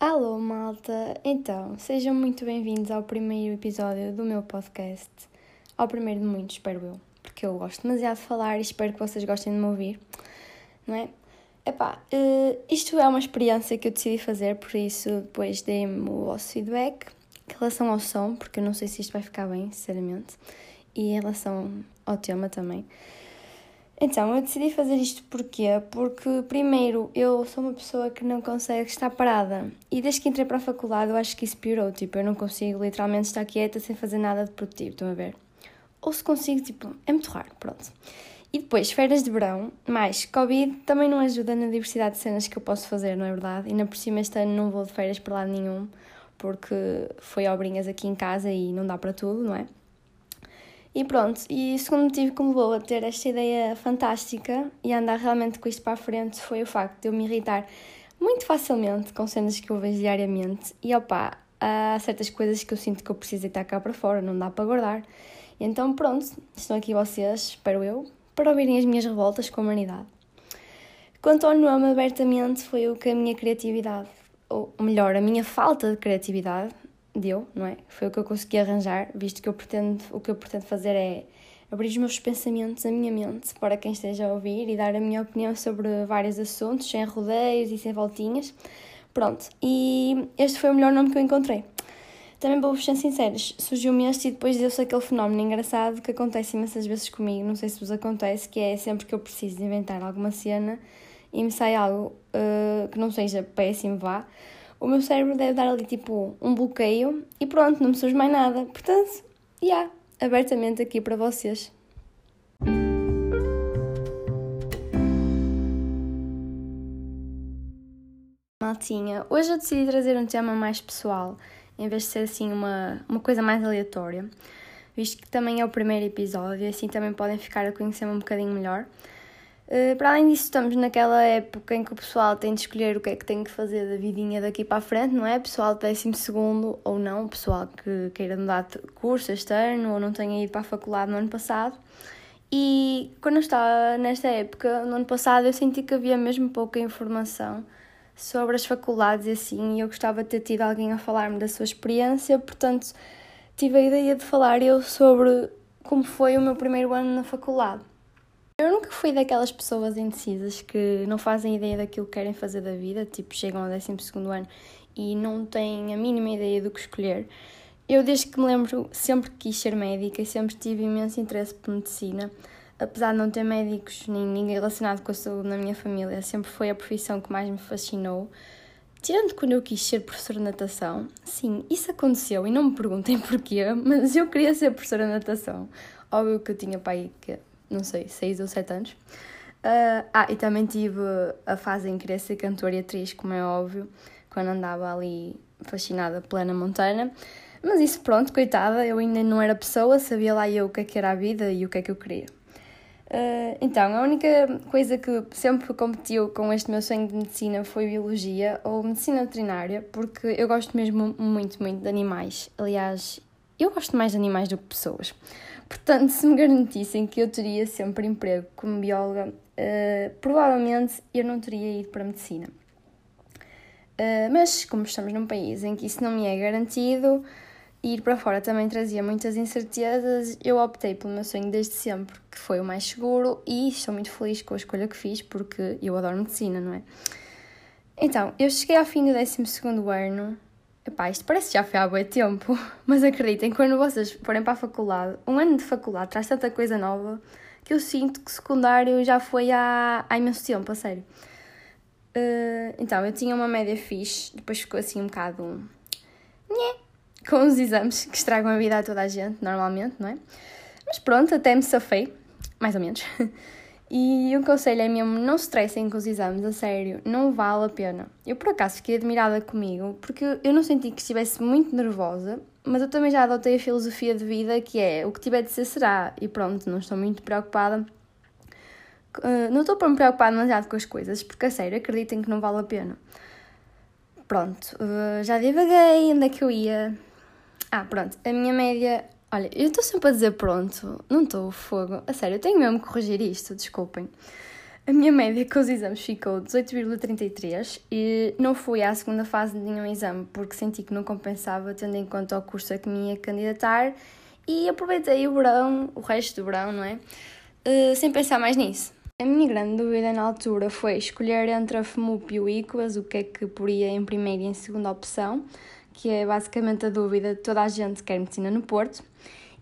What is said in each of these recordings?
Alô, malta! Então, sejam muito bem-vindos ao primeiro episódio do meu podcast. Ao primeiro de muitos, espero eu, porque eu gosto demasiado de falar e espero que vocês gostem de me ouvir, não é? Epá, uh, isto é uma experiência que eu decidi fazer, por isso depois dei-me o vosso feedback em relação ao som, porque eu não sei se isto vai ficar bem, sinceramente, e em relação ao tema também. Então, eu decidi fazer isto porquê? Porque, primeiro, eu sou uma pessoa que não consegue estar parada. E desde que entrei para a faculdade, eu acho que isso piorou. Tipo, eu não consigo literalmente estar quieta sem fazer nada de produtivo, estão a ver? Ou se consigo, tipo, é muito raro, pronto. E depois, férias de verão, mais Covid, também não ajuda na diversidade de cenas que eu posso fazer, não é verdade? E ainda por cima este ano não vou de férias para lado nenhum, porque foi obrinhas aqui em casa e não dá para tudo, não é? E pronto, e o segundo motivo que me levou a ter esta ideia fantástica e a andar realmente com isto para a frente foi o facto de eu me irritar muito facilmente com cenas que eu vejo diariamente e opá, há certas coisas que eu sinto que eu preciso estar cá para fora, não dá para guardar. E então pronto, estão aqui vocês, espero eu, para ouvirem as minhas revoltas com a humanidade. Quanto ao nome, abertamente foi o que a minha criatividade, ou melhor, a minha falta de criatividade, deu, não é? Foi o que eu consegui arranjar, visto que eu pretendo, o que eu pretendo fazer é abrir os meus pensamentos, a minha mente, para quem esteja a ouvir e dar a minha opinião sobre vários assuntos, sem rodeios e sem voltinhas. Pronto, e este foi o melhor nome que eu encontrei. Também vou-vos ser sinceros, surgiu-me este e depois deu-se aquele fenómeno engraçado que acontece imensas vezes comigo, não sei se vos acontece, que é sempre que eu preciso inventar alguma cena e me sai algo uh, que não seja péssimo, vá, o meu cérebro deve dar ali tipo um bloqueio e pronto, não me surge mais nada. Portanto, já, yeah, abertamente aqui para vocês. Maltinha, hoje eu decidi trazer um tema mais pessoal, em vez de ser assim uma, uma coisa mais aleatória, visto que também é o primeiro episódio, assim também podem ficar a conhecer-me um bocadinho melhor. Eh, para além disso, estamos naquela época em que o pessoal tem de escolher o que é que tem que fazer da vidinha daqui para a frente, não é? Pessoal de 12 ou não, pessoal que queira mudar de curso este ano ou não tenha ido para a faculdade no ano passado. E quando eu estava nesta época, no ano passado, eu senti que havia mesmo pouca informação sobre as faculdades e assim, e eu gostava de ter tido alguém a falar-me da sua experiência, portanto, tive a ideia de falar eu sobre como foi o meu primeiro ano na faculdade. Eu nunca fui daquelas pessoas indecisas que não fazem ideia daquilo que querem fazer da vida, tipo, chegam ao 12 ano e não têm a mínima ideia do que escolher. Eu, desde que me lembro, sempre quis ser médica e sempre tive imenso interesse por medicina. Apesar de não ter médicos nem ninguém relacionado com a saúde na minha família, sempre foi a profissão que mais me fascinou. Tirando quando eu quis ser professora de natação, sim, isso aconteceu e não me perguntem porquê, mas eu queria ser professora de natação. Óbvio que eu tinha pai que não sei, 6 ou 7 anos. Uh, ah, e também tive a fase em querer ser cantora e atriz, como é óbvio, quando andava ali fascinada plena montana. Mas isso, pronto, coitada, eu ainda não era pessoa, sabia lá eu o que é que era a vida e o que é que eu queria. Uh, então, a única coisa que sempre competiu com este meu sonho de medicina foi biologia ou medicina veterinária, porque eu gosto mesmo muito, muito de animais. Aliás, eu gosto mais de animais do que pessoas. Portanto, se me garantissem que eu teria sempre emprego como bióloga, uh, provavelmente eu não teria ido para a medicina. Uh, mas, como estamos num país em que isso não me é garantido, ir para fora também trazia muitas incertezas, eu optei pelo meu sonho desde sempre, que foi o mais seguro, e estou muito feliz com a escolha que fiz, porque eu adoro medicina, não é? Então, eu cheguei ao fim do 12 ano Epá, isto parece que já foi há muito tempo, mas acreditem, quando vocês forem para a faculdade, um ano de faculdade traz tanta coisa nova que eu sinto que secundário já foi há, há imenso tempo, a sério. Uh, então, eu tinha uma média fixe, depois ficou assim um bocado. Nhé, com os exames que estragam a vida a toda a gente, normalmente, não é? Mas pronto, até me safei, mais ou menos. E o conselho é mesmo: não se estressem com os exames, a sério, não vale a pena. Eu por acaso fiquei admirada comigo porque eu não senti que estivesse muito nervosa, mas eu também já adotei a filosofia de vida que é o que tiver de ser será, e pronto, não estou muito preocupada. Uh, não estou para me preocupar demasiado com as coisas, porque a sério, acreditem que não vale a pena. Pronto, uh, já divaguei, onde é que eu ia? Ah, pronto, a minha média Olha, eu estou sempre a dizer pronto, não estou fogo. A sério, eu tenho mesmo que corrigir isto, desculpem. A minha média com os exames ficou 18,33 e não fui à segunda fase de nenhum exame porque senti que não compensava, tendo em conta o curso a que me ia candidatar e aproveitei o verão, o resto do verão, não é? Uh, sem pensar mais nisso. A minha grande dúvida na altura foi escolher entre a FMUP e o ICOAS, o que é que poria em primeira e em segunda opção, que é basicamente a dúvida de toda a gente que quer medicina no Porto.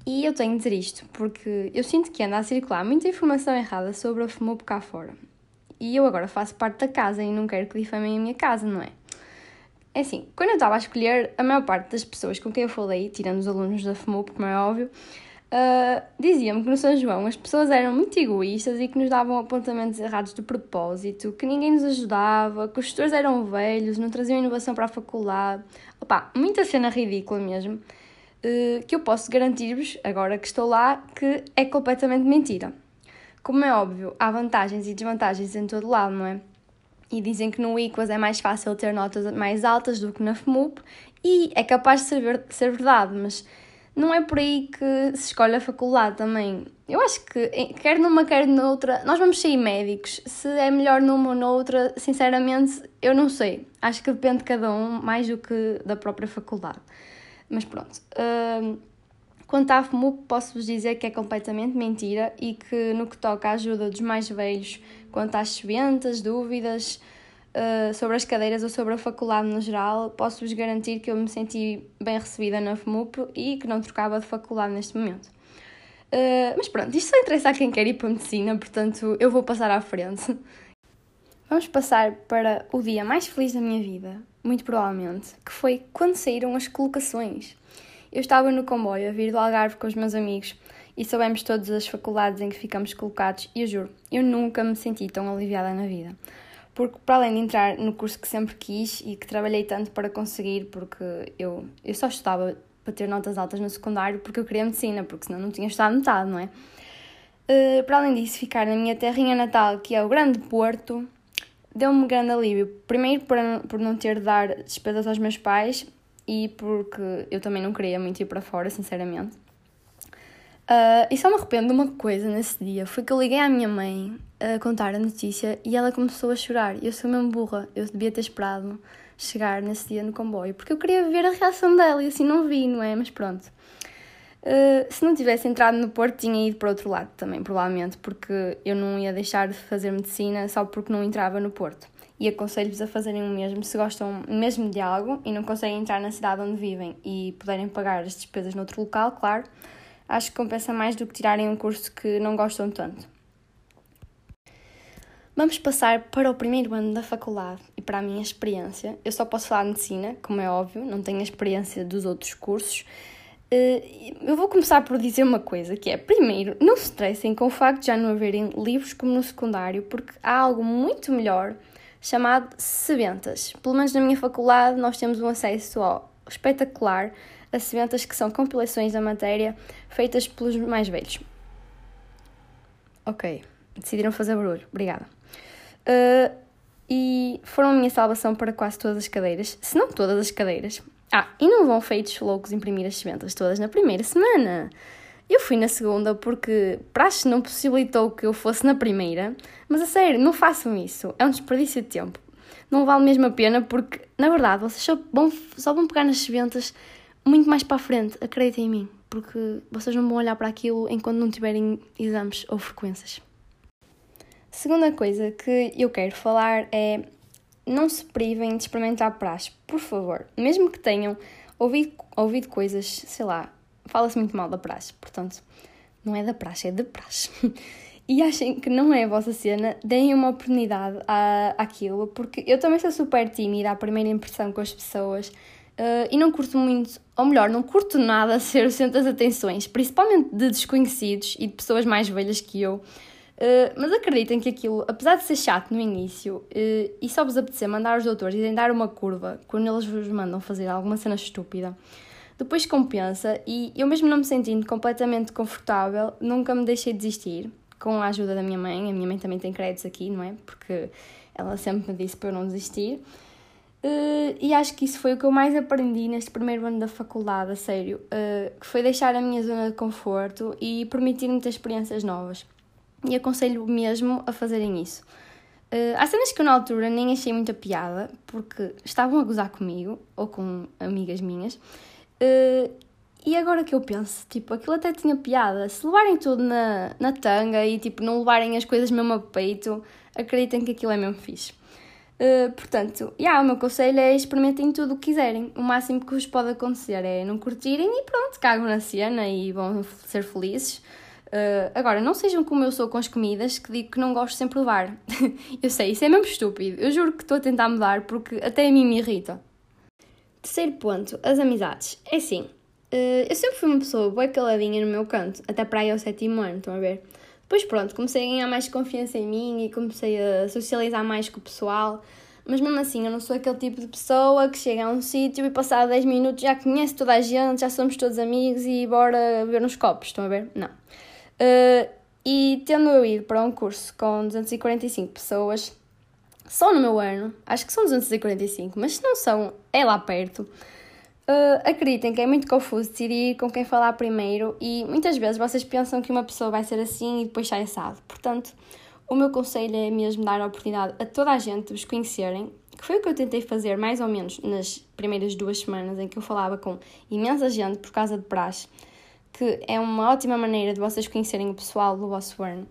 E eu tenho de dizer isto, porque eu sinto que anda a circular muita informação errada sobre a FMUP cá fora. E eu agora faço parte da casa e não quero que difamem a minha casa, não é? É assim, quando eu estava a escolher, a maior parte das pessoas com quem eu falei, tirando os alunos da FMUP, como é óbvio, Uh, Diziam-me que no São João as pessoas eram muito egoístas e que nos davam apontamentos errados de propósito, que ninguém nos ajudava, que os gestores eram velhos, não traziam inovação para a faculdade. Opa, muita cena ridícula mesmo, uh, que eu posso garantir-vos, agora que estou lá, que é completamente mentira. Como é óbvio, há vantagens e desvantagens em todo lado, não é? E dizem que no IQUAS é mais fácil ter notas mais altas do que na FMUP, e é capaz de ser verdade, mas não é por aí que se escolhe a faculdade também. Eu acho que, quer numa, quer noutra, nós vamos sair médicos. Se é melhor numa ou noutra, sinceramente, eu não sei. Acho que depende de cada um, mais do que da própria faculdade. Mas pronto. Uh, quanto à FMUP, posso-vos dizer que é completamente mentira e que no que toca à ajuda dos mais velhos, quanto às ventas, dúvidas, uh, sobre as cadeiras ou sobre a faculdade no geral, posso-vos garantir que eu me senti bem recebida na FMUP e que não trocava de faculdade neste momento. Uh, mas pronto, isto só interessa a quem quer ir para a medicina, portanto eu vou passar à frente. Vamos passar para o dia mais feliz da minha vida, muito provavelmente, que foi quando saíram as colocações. Eu estava no comboio a vir do Algarve com os meus amigos e soubemos todas as faculdades em que ficamos colocados e eu juro, eu nunca me senti tão aliviada na vida porque para além de entrar no curso que sempre quis e que trabalhei tanto para conseguir, porque eu, eu só estudava para ter notas altas no secundário porque eu queria medicina, porque senão não tinha estudado metade, não é? Uh, para além disso, ficar na minha terrinha natal, que é o Grande Porto, deu-me grande alívio. Primeiro por, por não ter de dar despesas aos meus pais e porque eu também não queria muito ir para fora, sinceramente. Uh, e só me arrependo de uma coisa nesse dia, foi que eu liguei à minha mãe a contar a notícia e ela começou a chorar. Eu sou mesmo burra, eu devia ter esperado chegar nesse dia no comboio, porque eu queria ver a reação dela e assim não vi, não é? Mas pronto. Uh, se não tivesse entrado no Porto, tinha ido para outro lado também, provavelmente, porque eu não ia deixar de fazer medicina só porque não entrava no Porto. E aconselho-vos a fazerem o mesmo se gostam mesmo de algo e não conseguem entrar na cidade onde vivem e puderem pagar as despesas noutro local, claro acho que compensa mais do que tirarem um curso que não gostam tanto. Vamos passar para o primeiro ano da faculdade e para a minha experiência. Eu só posso falar de medicina, como é óbvio, não tenho a experiência dos outros cursos. Eh, eu vou começar por dizer uma coisa, que é, primeiro, não se estressem com o facto de já não haverem livros como no secundário, porque há algo muito melhor chamado Sebentas. Pelo menos na minha faculdade nós temos um acesso ao espetacular a sementas que são compilações da matéria feitas pelos mais velhos. Ok, decidiram fazer barulho, obrigada. Uh, e foram a minha salvação para quase todas as cadeiras, se não todas as cadeiras. Ah, e não vão feitos loucos imprimir as sementas todas na primeira semana. Eu fui na segunda porque Praxe não possibilitou que eu fosse na primeira, mas a sério, não façam isso, é um desperdício de tempo. Não vale mesmo a pena porque, na verdade, vocês só vão, só vão pegar nas sementas muito mais para a frente, acreditem em mim, porque vocês não vão olhar para aquilo enquanto não tiverem exames ou frequências. Segunda coisa que eu quero falar é não se privem de experimentar praxe, por favor. Mesmo que tenham ouvido, ouvido coisas, sei lá, fala-se muito mal da praxe, portanto, não é da praxe, é de praxe. e achem que não é a vossa cena, deem uma oportunidade àquilo, porque eu também sou super tímida à primeira impressão com as pessoas, Uh, e não curto muito, ou melhor, não curto nada ser o centro das atenções, principalmente de desconhecidos e de pessoas mais velhas que eu. Uh, mas acreditem que aquilo, apesar de ser chato no início uh, e só vos apetecer mandar os doutores e dar uma curva quando eles vos mandam fazer alguma cena estúpida, depois compensa e eu mesmo não me sentindo completamente confortável, nunca me deixei desistir com a ajuda da minha mãe. A minha mãe também tem créditos aqui, não é? Porque ela sempre me disse para eu não desistir. Uh, e acho que isso foi o que eu mais aprendi neste primeiro ano da faculdade, a sério, uh, que foi deixar a minha zona de conforto e permitir-me ter experiências novas. E aconselho mesmo a fazerem isso. Uh, há cenas que eu na altura nem achei muita piada, porque estavam a gozar comigo, ou com amigas minhas, e agora que eu penso, tipo, aquilo até tinha piada. Se levarem tudo na, na tanga e, tipo, não levarem as coisas mesmo a peito, acreditem que aquilo é mesmo fixe. Uh, portanto, yeah, o meu conselho é experimentem tudo o que quiserem. O máximo que vos pode acontecer é não curtirem e pronto, cagam na cena e vão ser felizes. Uh, agora, não sejam como eu sou com as comidas, que digo que não gosto sempre de levar. eu sei, isso é mesmo estúpido. Eu juro que estou a tentar mudar porque até a mim me irrita. Terceiro ponto, as amizades. É assim, uh, eu sempre fui uma pessoa boa caladinha no meu canto, até para aí ao sétimo ano, estão a ver? Depois pronto, comecei a ganhar mais confiança em mim e comecei a socializar mais com o pessoal. Mas mesmo assim, eu não sou aquele tipo de pessoa que chega a um sítio e passado 10 minutos já conhece toda a gente, já somos todos amigos e bora ver uns copos, estão a ver? Não. Uh, e tendo eu ido para um curso com 245 pessoas, só no meu ano, acho que são 245, mas se não são, é lá perto. Uh, acreditem que é muito confuso decidir com quem falar primeiro e muitas vezes vocês pensam que uma pessoa vai ser assim e depois sai assado. Portanto, o meu conselho é mesmo dar a oportunidade a toda a gente de vos conhecerem, que foi o que eu tentei fazer mais ou menos nas primeiras duas semanas em que eu falava com imensa gente por causa de praxe, que é uma ótima maneira de vocês conhecerem o pessoal do vosso ano.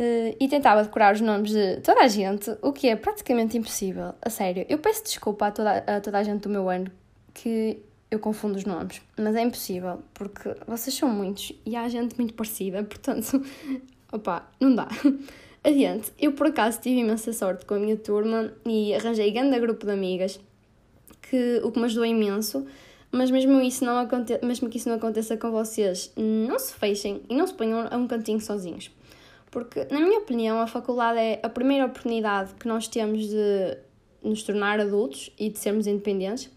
Uh, e tentava decorar os nomes de toda a gente, o que é praticamente impossível. A sério, eu peço desculpa a toda, a toda a gente do meu ano que eu confundo os nomes, mas é impossível, porque vocês são muitos e há gente muito parecida, portanto, opá, não dá. Adiante, eu por acaso tive imensa sorte com a minha turma e arranjei grande grupo de amigas, que, o que me ajudou imenso, mas mesmo, isso não aconte mesmo que isso não aconteça com vocês, não se fechem e não se ponham a um cantinho sozinhos. Porque, na minha opinião, a faculdade é a primeira oportunidade que nós temos de nos tornar adultos e de sermos independentes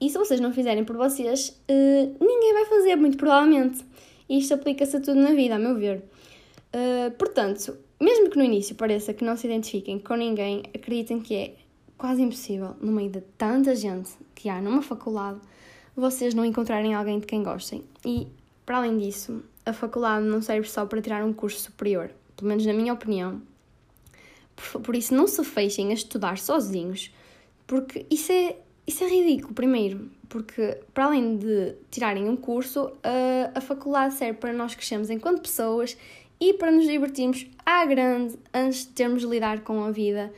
e se vocês não fizerem por vocês, uh, ninguém vai fazer, muito provavelmente. E isto aplica-se a tudo na vida, a meu ver. Uh, portanto, mesmo que no início pareça que não se identifiquem com ninguém, acreditem que é quase impossível, no meio de tanta gente que há numa faculdade, vocês não encontrarem alguém de quem gostem. E, para além disso, a faculdade não serve só para tirar um curso superior, pelo menos na minha opinião. Por, por isso, não se fechem a estudar sozinhos, porque isso é isso é ridículo, primeiro, porque para além de tirarem um curso, a, a faculdade serve para nós crescermos enquanto pessoas e para nos divertirmos à grande antes de termos de lidar com a vida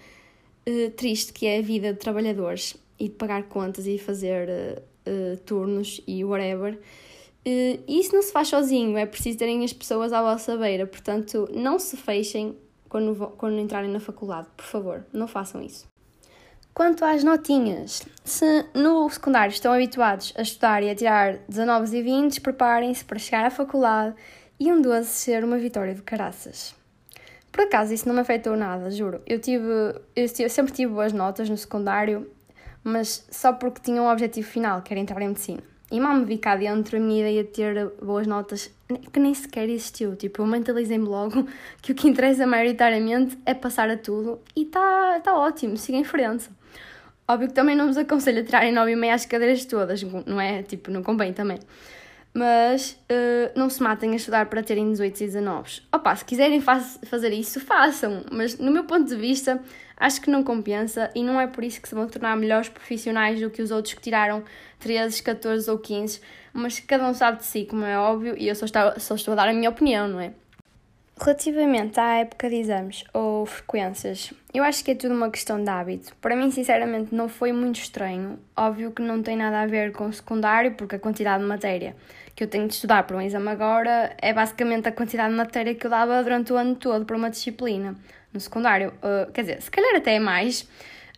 uh, triste que é a vida de trabalhadores e de pagar contas e fazer uh, uh, turnos e whatever. e isso não se faz sozinho, é preciso terem as pessoas à vossa beira, portanto, não se fechem quando, quando entrarem na faculdade, por favor, não façam isso. Quanto às notinhas, se no secundário estão habituados a estudar e a tirar 19 e 20, preparem-se para chegar à faculdade e um 12 ser uma vitória de caraças. Por acaso isso não me afetou nada, juro. Eu tive, eu sempre tive boas notas no secundário, mas só porque tinha um objetivo final, que era entrar em medicina. E mal me vi cá dentro, a minha ideia de ter boas notas que nem sequer existiu. Tipo, eu mentalizei-me logo que o que interessa maioritariamente é passar a tudo e está tá ótimo, siga em frente. Óbvio que também não vos aconselho a tirarem 9,5 às cadeiras todas, não é? Tipo, não convém também. Mas uh, não se matem a estudar para terem 18 e 19. Opa, se quiserem faz, fazer isso, façam. Mas no meu ponto de vista, acho que não compensa e não é por isso que se vão tornar melhores profissionais do que os outros que tiraram 13, 14 ou 15. Mas cada um sabe de si, como é óbvio, e eu só estou, só estou a dar a minha opinião, não é? Relativamente à época de exames ou frequências, eu acho que é tudo uma questão de hábito. Para mim, sinceramente, não foi muito estranho. Óbvio que não tem nada a ver com o secundário, porque a quantidade de matéria que eu tenho de estudar para um exame agora é basicamente a quantidade de matéria que eu dava durante o ano todo para uma disciplina. No secundário, uh, quer dizer, se calhar até é mais,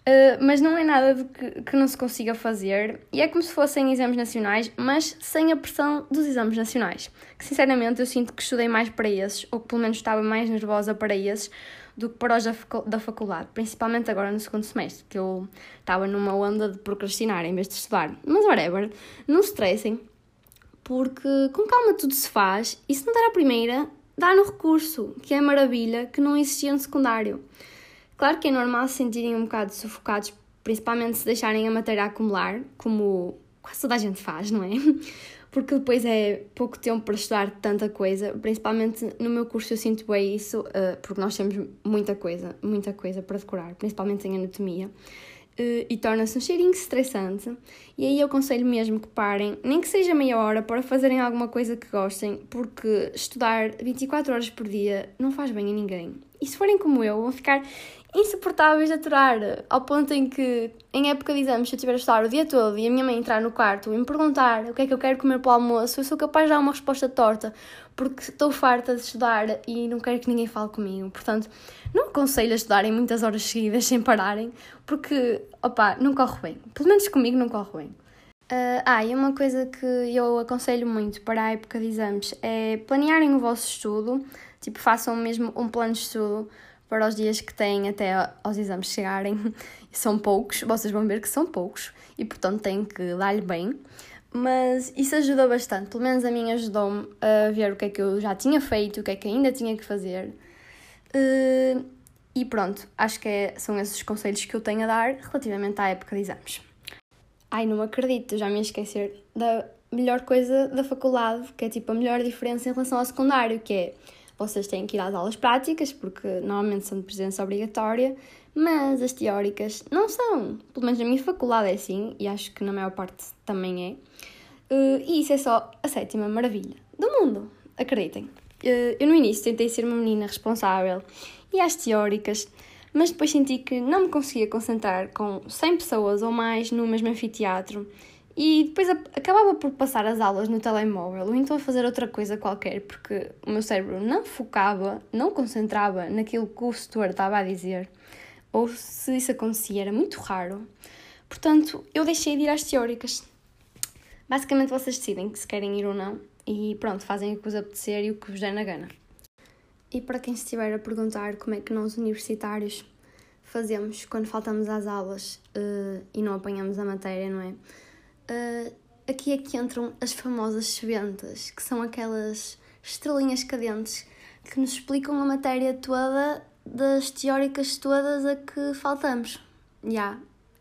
Uh, mas não é nada de que, que, não se consiga fazer e é como se fossem exames nacionais, mas sem a pressão dos exames nacionais. Que sinceramente eu sinto que estudei mais para esses, ou que pelo menos estava mais nervosa para esses, do que para os da faculdade, principalmente agora no segundo semestre, que eu estava numa onda de procrastinar em vez de estudar. Mas whatever, não se estressem, porque com calma tudo se faz e se não der a primeira, dá no recurso, que é maravilha, que não existia no secundário. Claro que é normal se sentirem um bocado sufocados principalmente se deixarem a matéria acumular, como quase toda a gente faz, não é? Porque depois é pouco tempo para estudar tanta coisa, principalmente no meu curso eu sinto bem isso, uh, porque nós temos muita coisa, muita coisa para decorar, principalmente em anatomia. Uh, e torna-se um cheirinho estressante. E aí eu aconselho mesmo que parem, nem que seja meia hora, para fazerem alguma coisa que gostem, porque estudar 24 horas por dia não faz bem a ninguém. E se forem como eu, vão ficar insuportáveis de aturar, ao ponto em que, em época de exames, se eu estiver a estudar o dia todo e a minha mãe entrar no quarto e me perguntar o que é que eu quero comer para o almoço, eu sou capaz de dar uma resposta torta, porque estou farta de estudar e não quero que ninguém fale comigo. Portanto, não aconselho a estudarem muitas horas seguidas sem pararem, porque, opá, não corre bem. Pelo menos comigo não corre bem. Uh, ah, e uma coisa que eu aconselho muito para a época de exames é planearem o vosso estudo, tipo, façam mesmo um plano de estudo, para os dias que têm até aos exames chegarem. são poucos, vocês vão ver que são poucos e, portanto, têm que dar-lhe bem. Mas isso ajuda bastante, pelo menos a mim ajudou-me a ver o que é que eu já tinha feito, o que é que ainda tinha que fazer. Uh, e pronto, acho que é, são esses conselhos que eu tenho a dar relativamente à época de exames. Ai, não acredito, já me ia esquecer da melhor coisa da faculdade, que é tipo a melhor diferença em relação ao secundário, que é vocês têm que ir às aulas práticas, porque normalmente são de presença obrigatória, mas as teóricas não são. Pelo menos na minha faculdade é assim, e acho que na maior parte também é. Uh, e isso é só a sétima maravilha do mundo, acreditem. Uh, eu no início tentei ser uma menina responsável e às teóricas, mas depois senti que não me conseguia concentrar com 100 pessoas ou mais no mesmo anfiteatro e depois acabava por passar as aulas no telemóvel ou então a fazer outra coisa qualquer, porque o meu cérebro não focava, não concentrava naquilo que o setor estava a dizer, ou se isso acontecia era muito raro. Portanto, eu deixei de ir às teóricas. Basicamente, vocês decidem se querem ir ou não e pronto, fazem o que vos apetecer e o que vos der na gana. E para quem estiver a perguntar como é que nós universitários fazemos quando faltamos às aulas uh, e não apanhamos a matéria, não é? Uh, aqui é que entram as famosas sebentas, que são aquelas estrelinhas cadentes que nos explicam a matéria toda das teóricas todas a que faltamos. Yeah.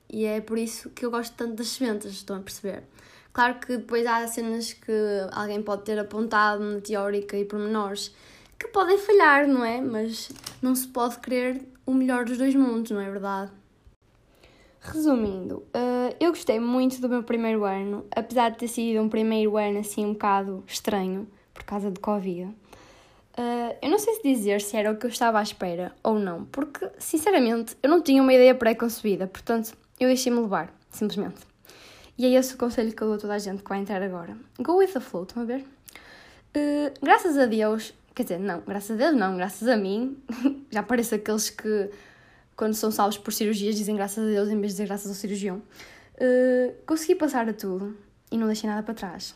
E é por isso que eu gosto tanto das sementas, estão a perceber? Claro que depois há cenas que alguém pode ter apontado na teórica e pormenores que podem falhar, não é? Mas não se pode querer o melhor dos dois mundos, não é verdade? Resumindo, uh, eu gostei muito do meu primeiro ano, apesar de ter sido um primeiro ano assim um bocado estranho, por causa de Covid. Uh, eu não sei se dizer se era o que eu estava à espera ou não, porque, sinceramente, eu não tinha uma ideia pré-concebida, portanto, eu deixei-me levar, simplesmente. E é esse o conselho que eu dou a toda a gente que vai entrar agora. Go with the flow, estão a ver? Uh, graças a Deus, quer dizer, não, graças a Deus não, graças a mim, já parece aqueles que quando são salvos por cirurgias, dizem graças a Deus em vez de dizer graças ao cirurgião. Uh, consegui passar a tudo e não deixei nada para trás.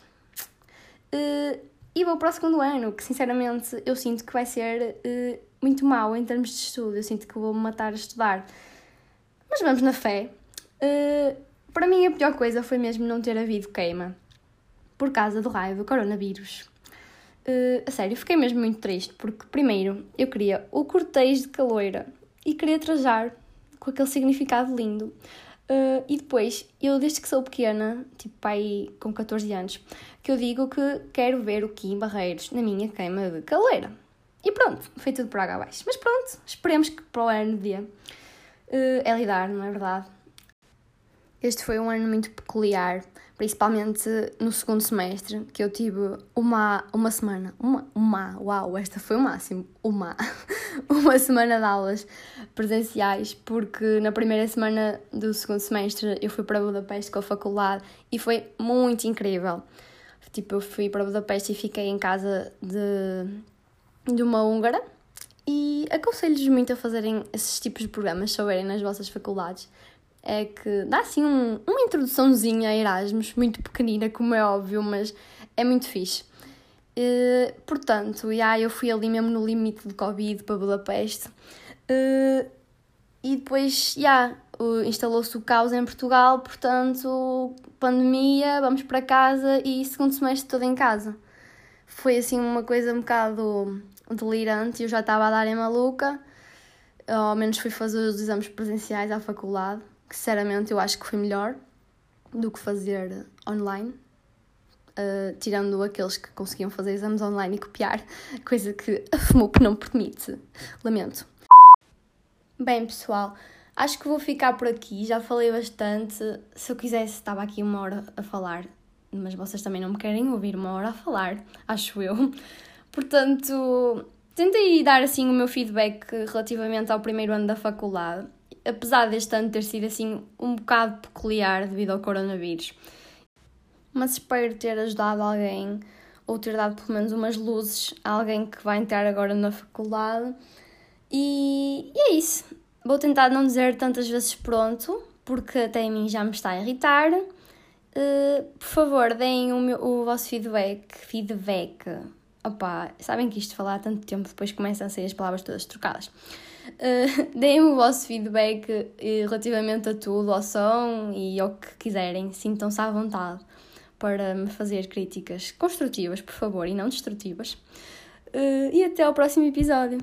Uh, e vou para o segundo ano, que sinceramente eu sinto que vai ser uh, muito mau em termos de estudo. Eu sinto que vou me matar a estudar. Mas vamos na fé. para mim, a pior coisa foi mesmo não ter havido queima por causa do raio do coronavírus. a sério, fiquei mesmo muito triste porque, primeiro, eu queria o cortejo de caloira e queria trajar com aquele significado lindo. Uh, e depois, eu desde que sou pequena, tipo pai com 14 anos, que eu digo que quero ver o Kim Barreiros na minha queima de caleira. E pronto, foi tudo por água abaixo. Mas pronto, esperemos que para o ano dia uh, é lidar, não é verdade? Este foi um ano muito peculiar, principalmente no segundo semestre, que eu tive uma, uma semana, uma, uma, uau, esta foi o máximo, uma, uma semana de aulas presenciais, porque na primeira semana do segundo semestre eu fui para Budapeste com a faculdade e foi muito incrível. Tipo, eu fui para Budapeste e fiquei em casa de, de uma húngara e aconselho-vos muito a fazerem esses tipos de programas, se houverem nas vossas faculdades, é que dá assim um, uma introduçãozinha a Erasmus, muito pequenina, como é óbvio, mas é muito fixe. Portanto, yeah, eu fui ali mesmo no limite de Covid para Budapeste. E depois, yeah, uh, instalou-se o caos em Portugal, portanto, pandemia, vamos para casa e segundo semestre todo em casa. Foi assim uma coisa um bocado delirante, eu já estava a dar em maluca, ao menos fui fazer os exames presenciais à faculdade que sinceramente eu acho que foi melhor do que fazer online, uh, tirando aqueles que conseguiam fazer exames online e copiar, coisa que a FMUP não permite. Lamento. Bem, pessoal, acho que vou ficar por aqui. Já falei bastante. Se eu quisesse, estava aqui uma hora a falar, mas vocês também não me querem ouvir uma hora a falar, acho eu. Portanto, tentei dar assim o meu feedback relativamente ao primeiro ano da faculdade, apesar deste ano ter sido assim um bocado peculiar devido ao coronavírus. Mas espero ter ajudado alguém ou ter dado pelo menos umas luzes a alguém que vai entrar agora na faculdade. E, e é isso. Vou tentar não dizer tantas vezes pronto, porque até a mim já me está a irritar. Uh, por favor, deem o, meu, o vosso feedback. Feedback. Opa, sabem que isto falar tanto tempo depois começam a sair as palavras todas trocadas. Uh, deem o vosso feedback uh, relativamente a tudo, ao som e ao que quiserem. Sintam-se à vontade para me fazer críticas construtivas, por favor, e não destrutivas. Uh, e até ao próximo episódio.